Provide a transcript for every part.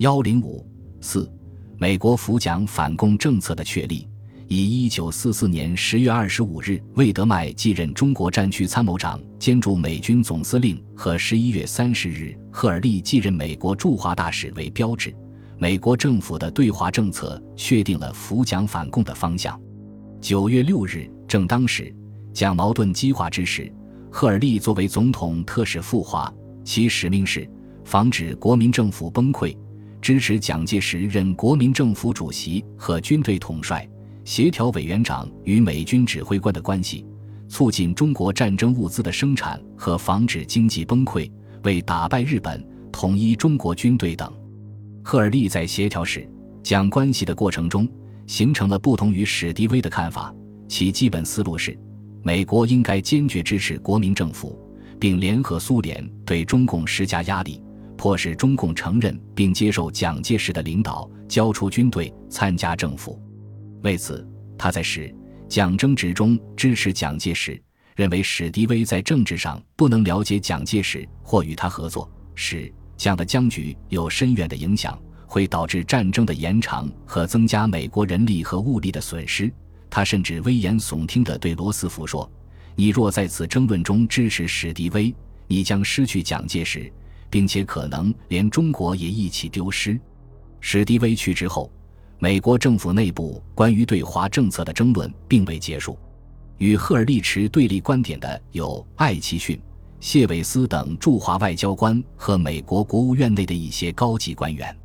幺零五四，美国扶蒋反共政策的确立。以一九四四年十月二十五日魏德迈继任中国战区参谋长兼驻美军总司令和十一月三十日赫尔利继任美国驻华大使为标志，美国政府的对华政策确定了扶蒋反共的方向。九月六日，正当时将矛盾激化之时，赫尔利作为总统特使赴华，其使命是防止国民政府崩溃，支持蒋介石任国民政府主席和军队统帅。协调委员长与美军指挥官的关系，促进中国战争物资的生产和防止经济崩溃，为打败日本、统一中国军队等。赫尔利在协调时讲关系的过程中，形成了不同于史迪威的看法。其基本思路是：美国应该坚决支持国民政府，并联合苏联对中共施加压力，迫使中共承认并接受蒋介石的领导，交出军队，参加政府。为此，他在使蒋争执中支持蒋介石，认为史迪威在政治上不能了解蒋介石或与他合作，使蒋的僵局有深远的影响，会导致战争的延长和增加美国人力和物力的损失。他甚至危言耸听地对罗斯福说：“你若在此争论中支持史迪威，你将失去蒋介石，并且可能连中国也一起丢失。”史迪威去之后。美国政府内部关于对华政策的争论并未结束，与赫尔利持对立观点的有艾奇逊、谢韦斯等驻华外交官和美国国务院内的一些高级官员。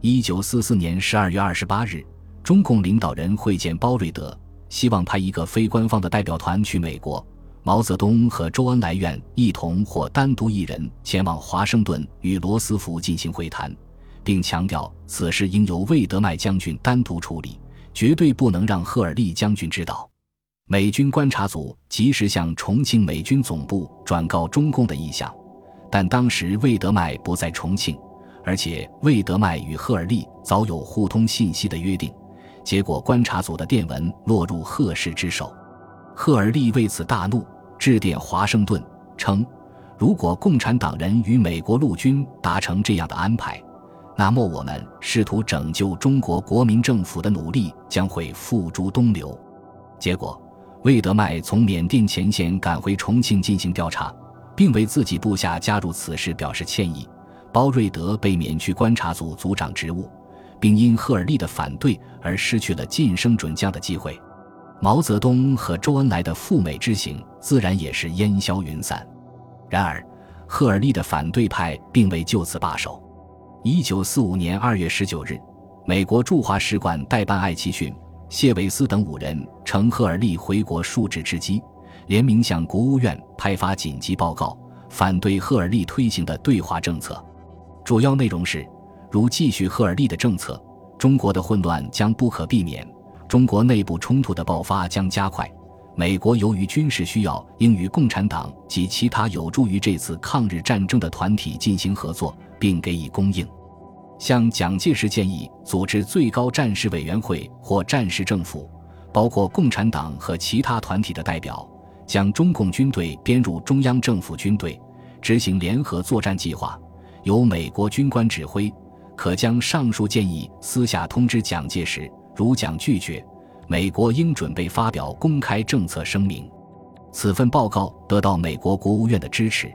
一九四四年十二月二十八日，中共领导人会见包瑞德，希望派一个非官方的代表团去美国。毛泽东和周恩来愿一同或单独一人前往华盛顿与罗斯福进行会谈。并强调此事应由魏德迈将军单独处理，绝对不能让赫尔利将军知道。美军观察组及时向重庆美军总部转告中共的意向，但当时魏德迈不在重庆，而且魏德迈与赫尔利早有互通信息的约定，结果观察组的电文落入贺氏之手。赫尔利为此大怒，致电华盛顿称：“如果共产党人与美国陆军达成这样的安排。”那么，我们试图拯救中国国民政府的努力将会付诸东流。结果，魏德迈从缅甸前线赶回重庆进行调查，并为自己部下加入此事表示歉意。包瑞德被免去观察组组长职务，并因赫尔利的反对而失去了晋升准将的机会。毛泽东和周恩来的赴美之行自然也是烟消云散。然而，赫尔利的反对派并未就此罢手。一九四五年二月十九日，美国驻华使馆代办艾奇逊、谢韦斯等五人乘赫尔利回国述职之机，联名向国务院派发紧急报告，反对赫尔利推行的对华政策。主要内容是：如继续赫尔利的政策，中国的混乱将不可避免，中国内部冲突的爆发将加快。美国由于军事需要，应与共产党及其他有助于这次抗日战争的团体进行合作。并给予供应，向蒋介石建议组织最高战事委员会或战时政府，包括共产党和其他团体的代表，将中共军队编入中央政府军队，执行联合作战计划，由美国军官指挥。可将上述建议私下通知蒋介石，如蒋拒绝，美国应准备发表公开政策声明。此份报告得到美国国务院的支持。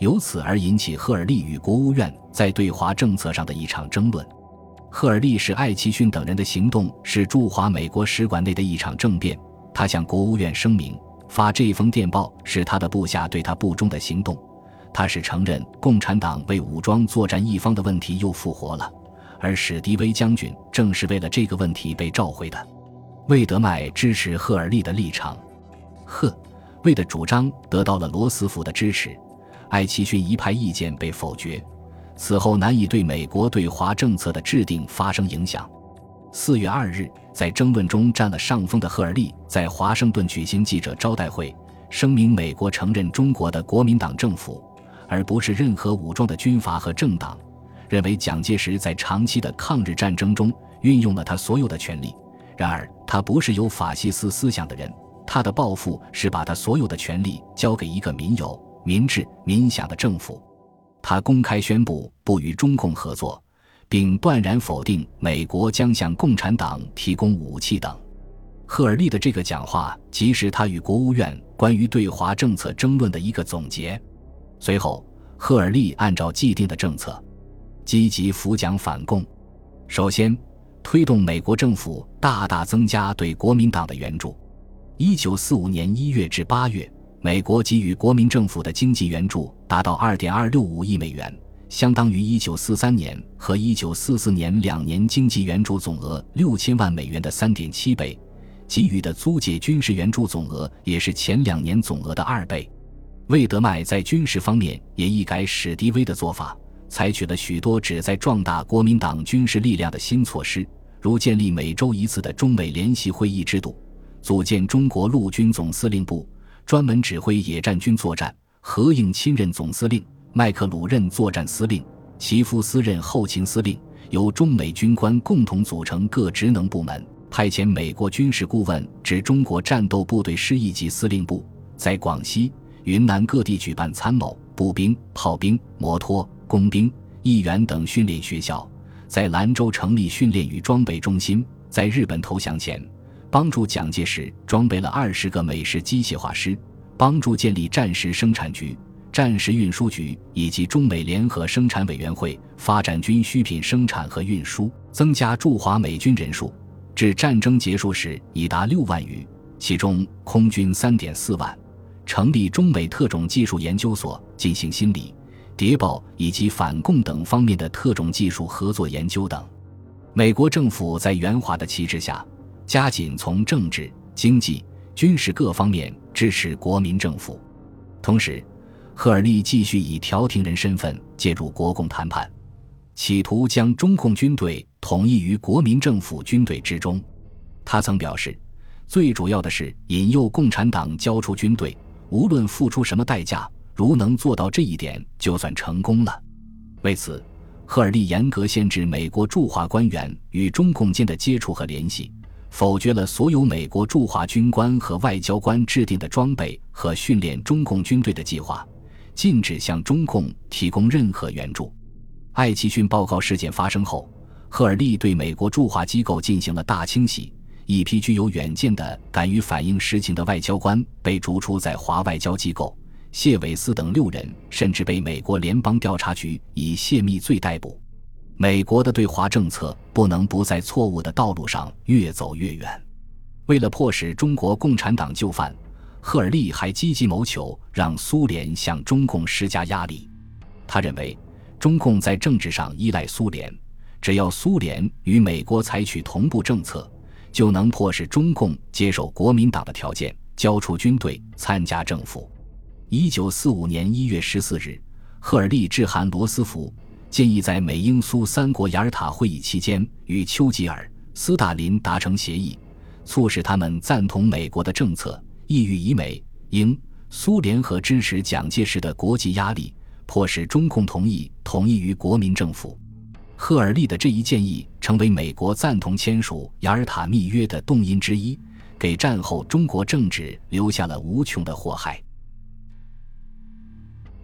由此而引起赫尔利与国务院在对华政策上的一场争论。赫尔利使艾奇逊等人的行动是驻华美国使馆内的一场政变。他向国务院声明，发这封电报是他的部下对他不忠的行动。他是承认共产党为武装作战一方的问题又复活了，而史迪威将军正是为了这个问题被召回的。魏德迈支持赫尔利的立场，赫魏的主张得到了罗斯福的支持。艾奇逊一派意见被否决，此后难以对美国对华政策的制定发生影响。四月二日，在争论中占了上风的赫尔利在华盛顿举行记者招待会，声明美国承认中国的国民党政府，而不是任何武装的军阀和政党。认为蒋介石在长期的抗日战争中运用了他所有的权力，然而他不是有法西斯思想的人，他的抱负是把他所有的权力交给一个民有。民治民享的政府，他公开宣布不与中共合作，并断然否定美国将向共产党提供武器等。赫尔利的这个讲话，即是他与国务院关于对华政策争论的一个总结。随后，赫尔利按照既定的政策，积极扶蒋反共。首先，推动美国政府大大增加对国民党的援助。一九四五年一月至八月，美国给予国民政府的经济援助达到二点二六五亿美元。相当于一九四三年和一九四四年两年经济援助总额六千万美元的三点七倍，给予的租借军事援助总额也是前两年总额的二倍。魏德迈在军事方面也一改史迪威的做法，采取了许多旨在壮大国民党军事力量的新措施，如建立每周一次的中美联席会议制度，组建中国陆军总司令部，专门指挥野战军作战，合应亲任总司令。麦克鲁任作战司令，齐夫斯任后勤司令，由中美军官共同组成各职能部门，派遣美国军事顾问至中国战斗部队师一级司令部，在广西、云南各地举办参谋、步兵、炮兵、摩托、工兵、议员等训练学校，在兰州成立训练与装备中心。在日本投降前，帮助蒋介石装备了二十个美式机械化师，帮助建立战时生产局。战时运输局以及中美联合生产委员会发展军需品生产和运输，增加驻华美军人数，至战争结束时已达六万余，其中空军三点四万。成立中美特种技术研究所，进行心理、谍报以及反共等方面的特种技术合作研究等。美国政府在援华的旗帜下，加紧从政治、经济、军事各方面支持国民政府，同时。赫尔利继续以调停人身份介入国共谈判，企图将中共军队统一于国民政府军队之中。他曾表示，最主要的是引诱共产党交出军队，无论付出什么代价，如能做到这一点，就算成功了。为此，赫尔利严格限制美国驻华官员与中共间的接触和联系。否决了所有美国驻华军官和外交官制定的装备和训练中共军队的计划。禁止向中共提供任何援助。艾奇逊报告事件发生后，赫尔利对美国驻华机构进行了大清洗，一批具有远见的、敢于反映实情的外交官被逐出在华外交机构。谢韦斯等六人甚至被美国联邦调查局以泄密罪逮捕。美国的对华政策不能不在错误的道路上越走越远。为了迫使中国共产党就范。赫尔利还积极谋求让苏联向中共施加压力。他认为，中共在政治上依赖苏联，只要苏联与美国采取同步政策，就能迫使中共接受国民党的条件，交出军队，参加政府。一九四五年一月十四日，赫尔利致函罗斯福，建议在美英苏三国雅尔塔会议期间与丘吉尔、斯大林达成协议，促使他们赞同美国的政策。意欲以美、英、苏联合支持蒋介石的国际压力，迫使中共同意统一于国民政府。赫尔利的这一建议成为美国赞同签署雅尔塔密约的动因之一，给战后中国政治留下了无穷的祸害。